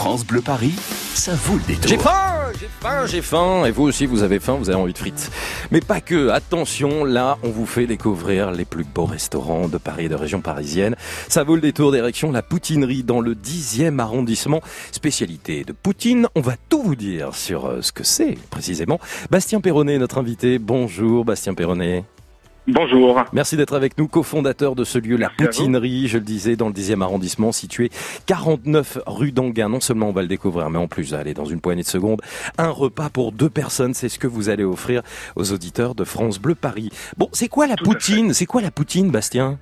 France Bleu Paris, ça vaut le détour. J'ai faim, j'ai faim, j'ai faim. Et vous aussi, vous avez faim, vous avez envie de frites. Mais pas que. Attention, là, on vous fait découvrir les plus beaux restaurants de Paris et de région parisienne. Ça vaut le détour d'érection, la poutinerie dans le 10e arrondissement. Spécialité de Poutine. On va tout vous dire sur euh, ce que c'est, précisément. Bastien Perronnet, notre invité. Bonjour, Bastien Perronnet. Bonjour. Merci d'être avec nous, cofondateur de ce lieu, la Merci. Poutinerie, je le disais, dans le 10e arrondissement, situé 49 rue d'Anguin. Non seulement on va le découvrir, mais en plus, allez, dans une poignée de secondes, un repas pour deux personnes, c'est ce que vous allez offrir aux auditeurs de France Bleu Paris. Bon, c'est quoi la Tout poutine? C'est quoi la poutine, Bastien?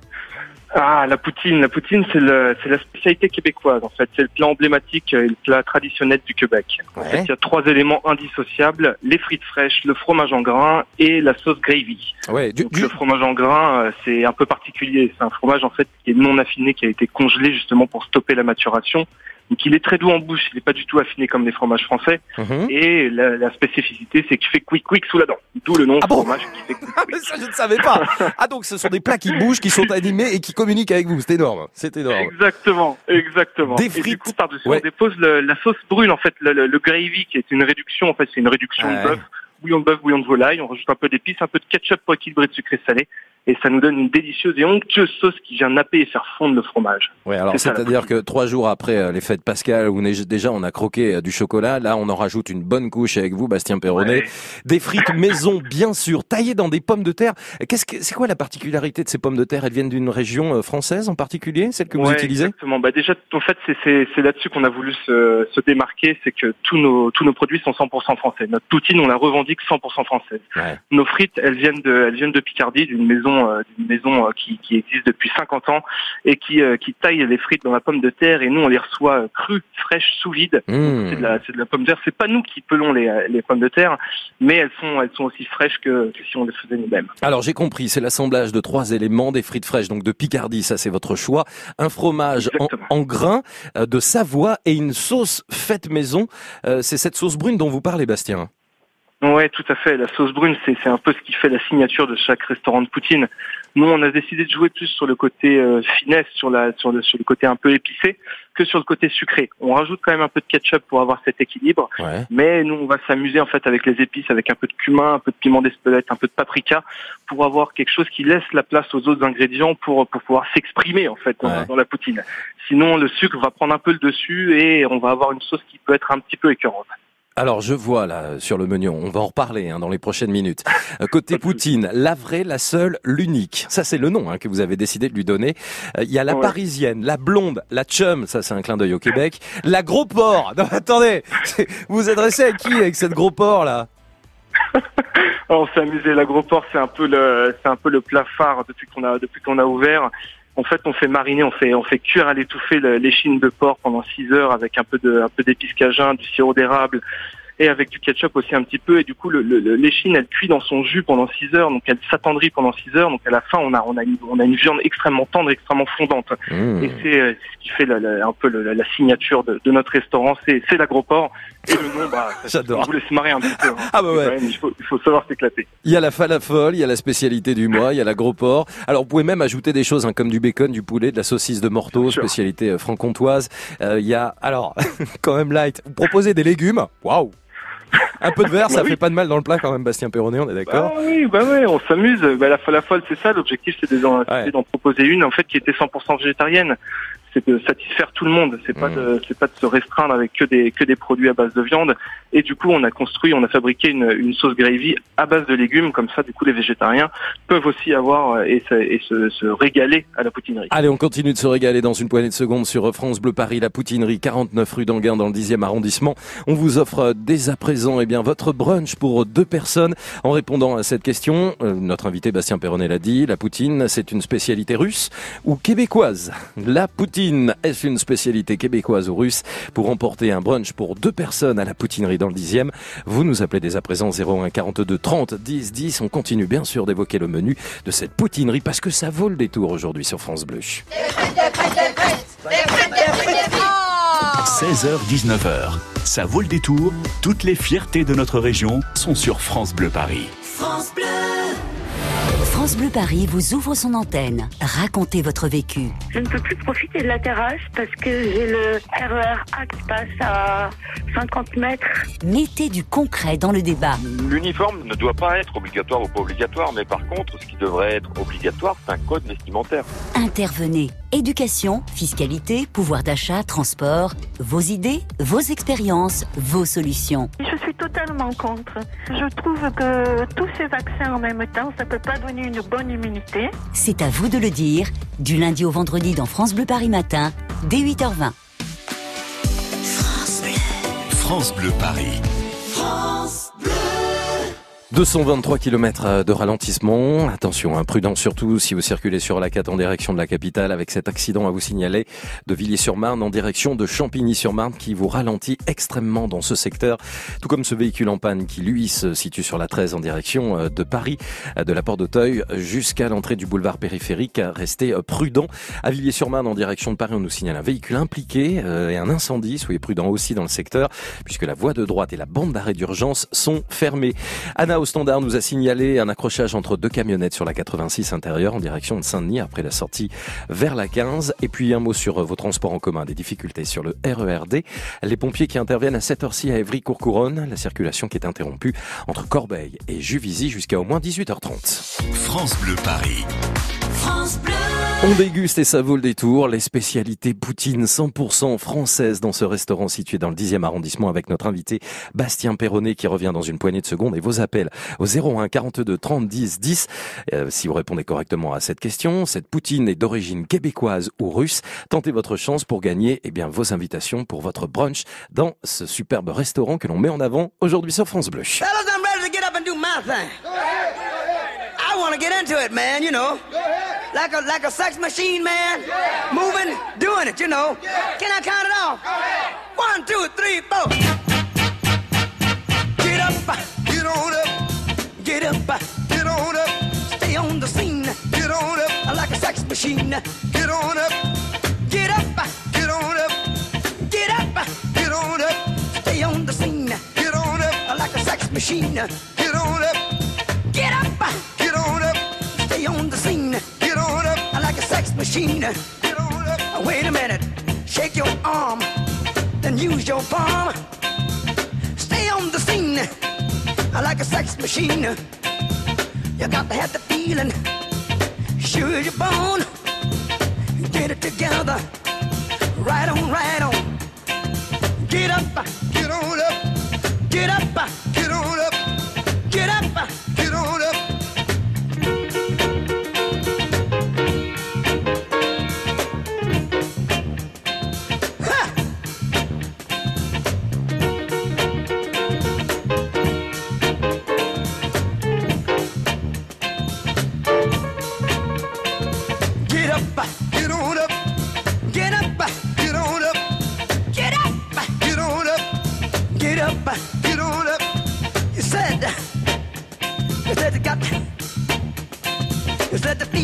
Ah, la poutine. La poutine, c'est le, c'est la spécialité québécoise, en fait. C'est le plat emblématique et le plat traditionnel du Québec. En fait, Ouais. il y a trois éléments indissociables. Les frites fraîches, le fromage en grains et la sauce gravy. Ouais, du, Donc, du- le fromage en grains, euh, c'est un peu particulier. C'est un fromage, en fait, qui est non affiné, qui a été congelé justement pour stopper la maturation. Donc, il est très doux en bouche. Il n'est pas du tout affiné comme les fromages français. Mhm. Et la, la spécificité, c'est qu'il fait quick quick sous la dent. D'où le nom Ah bon fromage qui fait quick Ah, ça, je ne savais pas. Ah, donc ce sont des plats qui bougent, qui sont animés et qui communiquent avec vous. C'est énorme. C'est énorme. Exactement, exactement. Des Et frites. du coup, par-dessus, Ouais. on dépose le- la sauce brune, en fait, le, le- le gravy, qui est une réduction, en fait, c'est une réduction Ouais. de bœuf, bouillon de bœuf, bouillon de volaille. On rajoute un peu d'épices, un peu de ketchup pour équilibrer le sucré salé. Et ça nous donne une délicieuse et onctueuse sauce qui vient napper et faire fondre le fromage. Ouais, alors c'est-à-dire que trois jours après euh, les fêtes pascales où déjà on a croqué euh, du chocolat, là on en rajoute une bonne couche avec vous, Bastien Perronnet. Ouais. Des frites maison, bien sûr, taillées dans des pommes de terre. Qu'est-ce que c'est quoi la particularité de ces pommes de terre? Elles viennent d'une région euh, française en particulier, celle que vous utilisez? Exactement. Bah déjà, en fait, c'est là-dessus qu'on a voulu se, se démarquer, c'est que tous nos tous nos produits sont 100% français. Notre poutine, on la revendique 100% française. Ouais. Nos frites, elles viennent de elles viennent de Picardie, d'une maison euh, d'une maison euh, qui qui existe depuis 50 ans et qui euh, qui taille les frites dans la pomme de terre et nous on les reçoit crues, fraîches, sous vide. Mmh. C'est de la de la pomme de terre. C'est pas nous qui pelons les les pommes de terre, mais elles sont elles sont aussi fraîches que, que si on les faisait nous-mêmes. Alors j'ai compris, c'est l'assemblage de trois éléments, des frites fraîches, donc de Picardie, ça c'est votre choix, un fromage en, en grains de Savoie et une sauce faite maison. Euh, c'est cette sauce brune dont vous parlez, Bastien. Ouais, tout à fait. La sauce brune, c'est c'est un peu ce qui fait la signature de chaque restaurant de poutine. Nous, on a décidé de jouer plus sur le côté euh, finesse, sur la sur le sur le côté un peu épicé, que sur le côté sucré. On rajoute quand même un peu de ketchup pour avoir cet équilibre, Ouais. mais nous, on va s'amuser en fait avec les épices, avec un peu de cumin, un peu de piment d'espelette, un peu de paprika, pour avoir quelque chose qui laisse la place aux autres ingrédients pour pour pouvoir s'exprimer en fait dans la poutine. Sinon, le sucre va prendre un peu le dessus et on va avoir une sauce qui peut être un petit peu écœurante. Alors je vois là sur le menu, on va en reparler hein, dans les prochaines minutes. Euh, Côté Poutine, la vraie, la seule, l'unique. Ça c'est le nom hein, que vous avez décidé de lui donner. Euh, Il y a la Ouais. parisienne, la blonde, la chum, ça c'est un clin d'œil au Québec. La gros porc. Non attendez, vous vous adressez à qui avec cette gros porc là? On s'est amusé. L'agroport, c'est un peu le, c'est un peu le plat phare depuis qu'on a, depuis qu'on a ouvert. En fait, on fait mariner, on fait, on fait cuire à l'étouffée chines de porc pendant 6 heures avec un peu de, un peu d'épices cajun, du sirop d'érable et avec du ketchup aussi un petit peu. Et du coup, l'échine, elle cuit dans son jus pendant 6 heures, donc elle s'attendrit pendant 6 heures. Donc à la fin, on a, on a une, on a une viande extrêmement tendre, extrêmement fondante. Mmh. Et c'est euh, ce qui fait la- la- un peu la, la signature de, de notre restaurant, c'est, c'est l'agroport. Et le nom, bah, J'adore. On vous laisse marrer un petit peu. hein. Ah bah ouais. Même, il faut, il faut savoir s'éclater. Il y a la falafel, il y a la spécialité du mois, il y a la gros porc. Alors vous pouvez même ajouter des choses hein, comme du bacon, du poulet, de la saucisse de morteau, spécialité euh, franc-comtoise. Euh, il y a alors quand même light. Vous proposez des légumes? Waouh. Un peu de verre, ça Bah oui. fait pas de mal dans le plat quand même, Bastien Perronnet, on est d'accord? Bah oui, bah ouais, on s'amuse. Bah, la falafel, c'est ça. L'objectif, c'est d'en Ouais. c'était d'en proposer une, en fait, qui était 100% végétarienne. C'est de satisfaire tout le monde. C'est pas Mm. de, c'est pas de se restreindre avec que des, que des produits à base de viande. Et du coup, on a construit, on a fabriqué une, une sauce gravy à base de légumes. Comme ça, du coup, les végétariens peuvent aussi avoir euh, et, se, et se, se régaler à la poutinerie. Allez, on continue de se régaler dans une poignée de secondes sur France Bleu Paris, la Poutinerie, 49 rue d'Anguin dans le 10e arrondissement. On vous offre euh, dès à présent eh bien, votre brunch pour deux personnes. En répondant à cette question, euh, notre invité Bastien Perronnet l'a dit, la poutine, c'est une spécialité russe ou québécoise? La poutine, est-ce une spécialité québécoise ou russe Pour emporter un brunch pour deux personnes à la Poutinerie dans le 10e, vous nous appelez dès à présent 01 42 30 10 10. On continue bien sûr d'évoquer le menu de cette poutinerie parce que ça vaut le détour aujourd'hui sur France Bleu. 16h-19h, ça vaut le détour. Toutes les fiertés de notre région sont sur France Bleu Paris. France Bleu. Paris vous ouvre son antenne. Racontez votre vécu. Je ne peux plus profiter de la terrasse parce que j'ai le RER A qui passe à 50 mètres. Mettez du concret dans le débat. L'uniforme ne doit pas être obligatoire ou pas obligatoire, mais par contre, ce qui devrait être obligatoire, c'est un code vestimentaire. Intervenez. Éducation, fiscalité, pouvoir d'achat, transport. Vos idées, vos expériences, vos solutions. Je suis totalement contre. Je trouve que tous ces vaccins en même temps, ça peut pas donner une bonne immunité. C'est à vous de le dire. Du lundi au vendredi dans France Bleu Paris Matin, dès 8h20. France Bleu Paris. 223 km de ralentissement. Attention, hein, surtout si vous circulez sur la 4 en direction de la capitale avec cet accident à vous signaler de Villiers-sur-Marne en direction de Champigny-sur-Marne qui vous ralentit extrêmement dans ce secteur. Tout comme ce véhicule en panne qui lui se situe sur la 13 en direction euh, de Paris, euh, de la porte d'Auteuil jusqu'à l'entrée du boulevard périphérique. Restez euh, prudent. À Villiers-sur-Marne en direction de Paris, on nous signale un véhicule impliqué et un incendie. Soyez prudent aussi dans le secteur puisque la voie de droite et la bande d'arrêt d'urgence sont fermées. Au standard nous a signalé un accrochage entre deux camionnettes sur la 86 intérieure en direction de Saint-Denis après la sortie vers la 15. Et puis un mot sur vos transports en commun, des difficultés sur le RERD. Les pompiers qui interviennent à cette heure-ci à Évry-Courcouronne, la circulation qui est interrompue entre Corbeil et Juvisy jusqu'à au moins 18h30. France Bleu Paris. On déguste et ça vaut le détour les spécialités poutine 100% françaises dans ce restaurant situé dans le 10e arrondissement avec notre invité Bastien Perronnet qui revient dans une poignée de secondes et vos appels au 01 42 30 10 10 si vous répondez correctement à cette question. Cette poutine est d'origine québécoise ou russe. Tentez votre chance pour gagner eh bien, vos invitations pour votre brunch dans ce superbe restaurant que l'on met en avant aujourd'hui sur France Bleu. Fellas, I'm ready to get up and do my thing. I want to get into it, man, you know. Like a like a sex machine, man. Moving, doing it, you know. Can I count it off? One, two, three, four. Get up, get on up, get up, get on up. Stay on the scene, get on up. Like a sex machine, get on up, get up, get on up, get up, get on up. Stay on the scene, get on up. Like a sex machine, get on up, machine, get on up. Wait a minute, shake your arm, then use your palm. Stay on the scene like a sex machine. You got to have the feeling, sure you're born. Get it together, right on, right on. Get up, get on up, get up,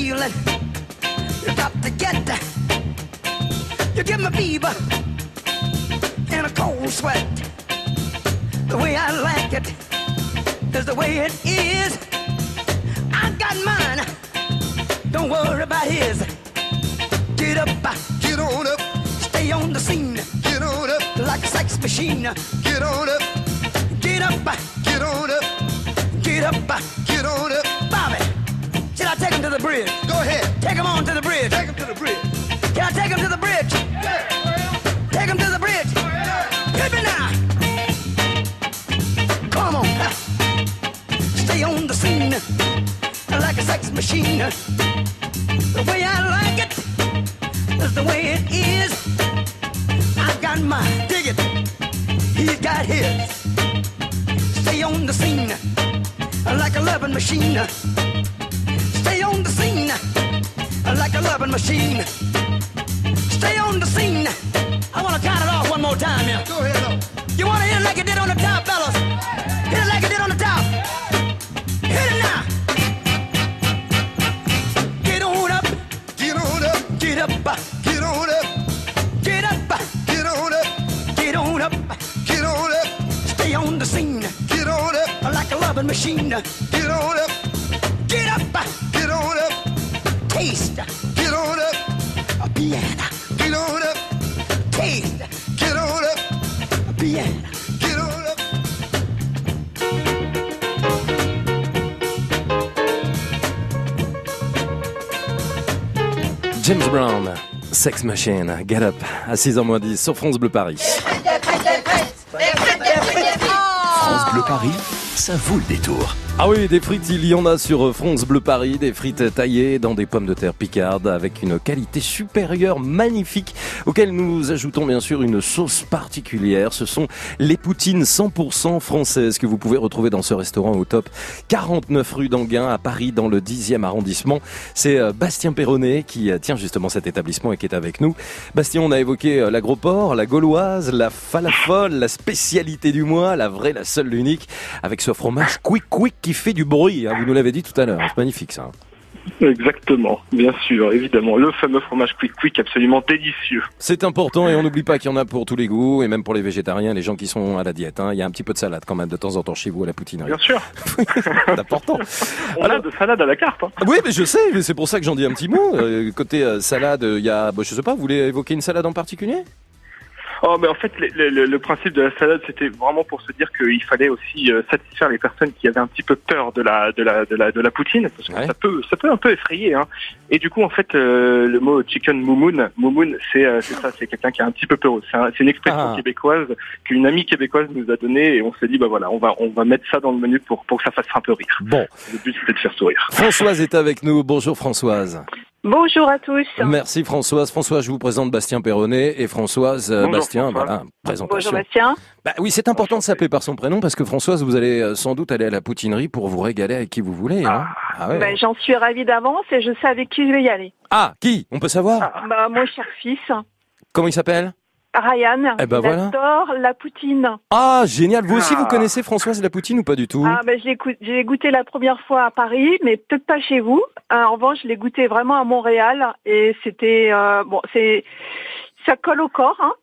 feeling, you got to get. You give me fever and a cold sweat. The way I like it is the way it is. I got mine. Don't worry about his. Get up, uh, get on up, stay on the scene. Get on up like a sex machine. Get on up, get up, uh, get on up, get up, uh, get on up. Bobby, I take him to the bridge? Go ahead, take him on to the bridge. Take him to the bridge. Can I take him to the bridge? Yeah. Take him to the bridge. Hit me now. Come on, stay on the scene like a sex machine. The way I like it is the way it is. I've got mine, dig it. He's got his. Stay on the scene like a loving machine. A loving machine. Stay on the scene. I want to count it off one more time, yeah. Go ahead, You James Brown, Sex Machine, Get Up, à 6h 10 sur France Bleu Paris. France Bleu Paris, ça vaut le détour. Ah oui, des frites, il y en a sur France Bleu Paris, des frites taillées dans des pommes de terre picardes avec une qualité supérieure magnifique auxquelles nous ajoutons bien sûr une sauce particulière. Ce sont les poutines 100% françaises que vous pouvez retrouver dans ce restaurant au top 49 rue d'Anguin à Paris dans le 10e arrondissement. C'est euh, Bastien Perronnet qui euh, tient justement cet établissement et qui est avec nous. Bastien, on a évoqué euh, l'agroport, la gauloise, la falafel, la spécialité du mois, la vraie, la seule, l'unique, avec ce fromage quick quick qui fait du bruit. hein. Vous nous l'avez dit tout à l'heure. C'est magnifique ça. Exactement, bien sûr, évidemment. Le fameux fromage quick quick absolument délicieux. C'est important et on n'oublie pas qu'il y en a pour tous les goûts et même pour les végétariens, les gens qui sont à la diète. hein. Il y a un petit peu de salade quand même de temps en temps chez vous à la poutinerie. Bien sûr. C'est important. On Alors- a de salade à la carte. hein. Oui, mais je sais, mais c'est pour ça que j'en dis un petit mot. Euh, côté euh, salade, il y a, bah, je sais pas, vous voulez évoquer une salade en particulier? Oh, mais en fait, le, le- le principe de la salade, c'était vraiment pour se dire qu'il fallait aussi euh, satisfaire les personnes qui avaient un petit peu peur de la de la de la de la poutine, parce que Ouais. ça peut ça peut un peu effrayer. Hein. Et du coup, en fait, euh, le mot chicken moumoun, moumoun, c'est euh, c'est ça, c'est quelqu'un qui a un petit peu peur. C'est un- c'est une expression Ah. québécoise qu'une amie québécoise nous a donnée, et on s'est dit bah voilà, on va on va mettre ça dans le menu pour pour que ça fasse un peu rire. Bon, Le but c'était de faire sourire. Françoise est avec nous. Bonjour Françoise. Bonjour à tous. Merci Françoise. Françoise, je vous présente Bastien Perronnet et Françoise euh, Bonjour, Bastien. Voilà, présentation. Bonjour Bastien. Bah oui, c'est important de s'appeler par son prénom parce que Françoise, vous allez euh, sans doute aller à la poutinerie pour vous régaler avec qui vous voulez. Hein ah, ouais. Ben, J'en suis ravie d'avance et je sais avec qui je vais y aller. Ah, qui? On peut savoir? Bah, mon cher fils, Comment il s'appelle? Ryan, Eh ben il voilà. adore la poutine. Ah, génial. Vous aussi, Ah. vous connaissez Françoise la poutine ou pas du tout? Ah, ben, je l'ai cou- j'ai goûté la première fois à Paris, mais peut-être pas chez vous. Euh, en revanche, je l'ai goûté vraiment à Montréal et c'était euh, bon, c'est ça colle au corps. Hein.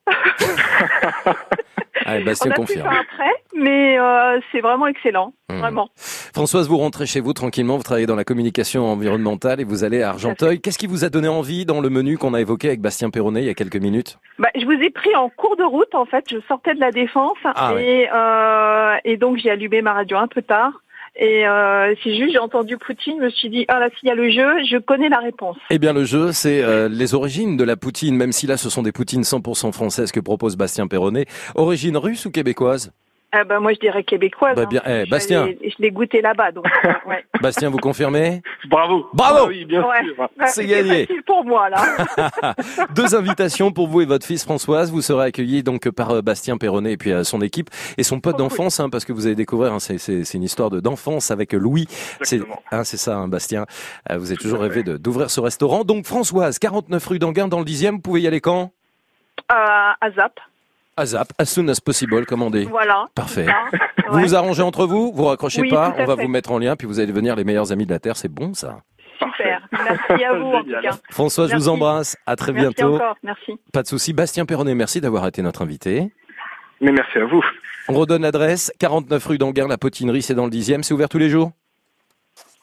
Allez, On Bastien a pu confirme. faire après, mais euh, c'est vraiment excellent, Mmh. vraiment. Françoise, vous rentrez chez vous tranquillement, vous travaillez dans la communication environnementale et vous allez à Argenteuil. Qu'est-ce qui vous a donné envie dans le menu qu'on a évoqué avec Bastien Perronnet il y a quelques minutes? Bah, je vous ai pris en cours de route, en fait. Je sortais de la défense Ah et, euh, et donc j'ai allumé ma radio un peu tard. Et euh, c'est juste, j'ai entendu Poutine, je me suis dit, ah là, s'il y a le jeu, je connais la réponse. Eh bien, le jeu, c'est euh, les origines de la poutine, même si là, ce sont des poutines 100% françaises que propose Bastien Perronnet. Origine russe ou québécoise? Ah ben, moi, je dirais québécoise. Bah, hein. bien, eh, Je Bastien. l'ai- Je l'ai goûté là-bas, donc. euh, ouais. Bastien, vous confirmez? Bravo. Bravo Ah oui, bien Ouais. sûr. C'est gagné. facile pour moi, là. Deux invitations pour vous et votre fils Françoise. Vous serez accueillis donc par euh, Bastien Perronnet et puis euh, son équipe et son pote Oh, cool. d'enfance, hein, parce que vous allez découvrir, hein, c'est, c'est, c'est une histoire de d'enfance avec Louis. C'est, hein, ça, hein, Bastien. Euh, vous avez toujours rêvé de, d'ouvrir ce restaurant. Donc Françoise, 49 rue d'Anguin dans le 10e. Vous pouvez y aller quand? Euh, à Zap. À Zap, as soon as possible, commandez. Voilà. Parfait. Ça, Vous ouais. vous arrangez entre vous, vous raccrochez Oui, pas, on va fait. vous mettre en lien, puis vous allez devenir les meilleurs amis de la Terre. C'est bon ça. Super. Merci à vous, en tout cas. Françoise, je vous embrasse. À très Merci bientôt. encore. Merci. Pas de souci. Bastien Perronnet, merci d'avoir été notre invité. Mais merci à vous. On redonne l'adresse, 49 rue d'Anguin, la potinerie, c'est dans le 10e. C'est ouvert tous les jours?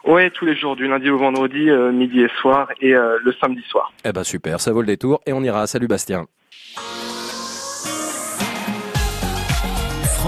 Ouais, tous les jours, du lundi au vendredi, euh, midi et soir, et euh, le samedi soir. Eh ben super, ça vaut le détour et on ira. Salut Bastien.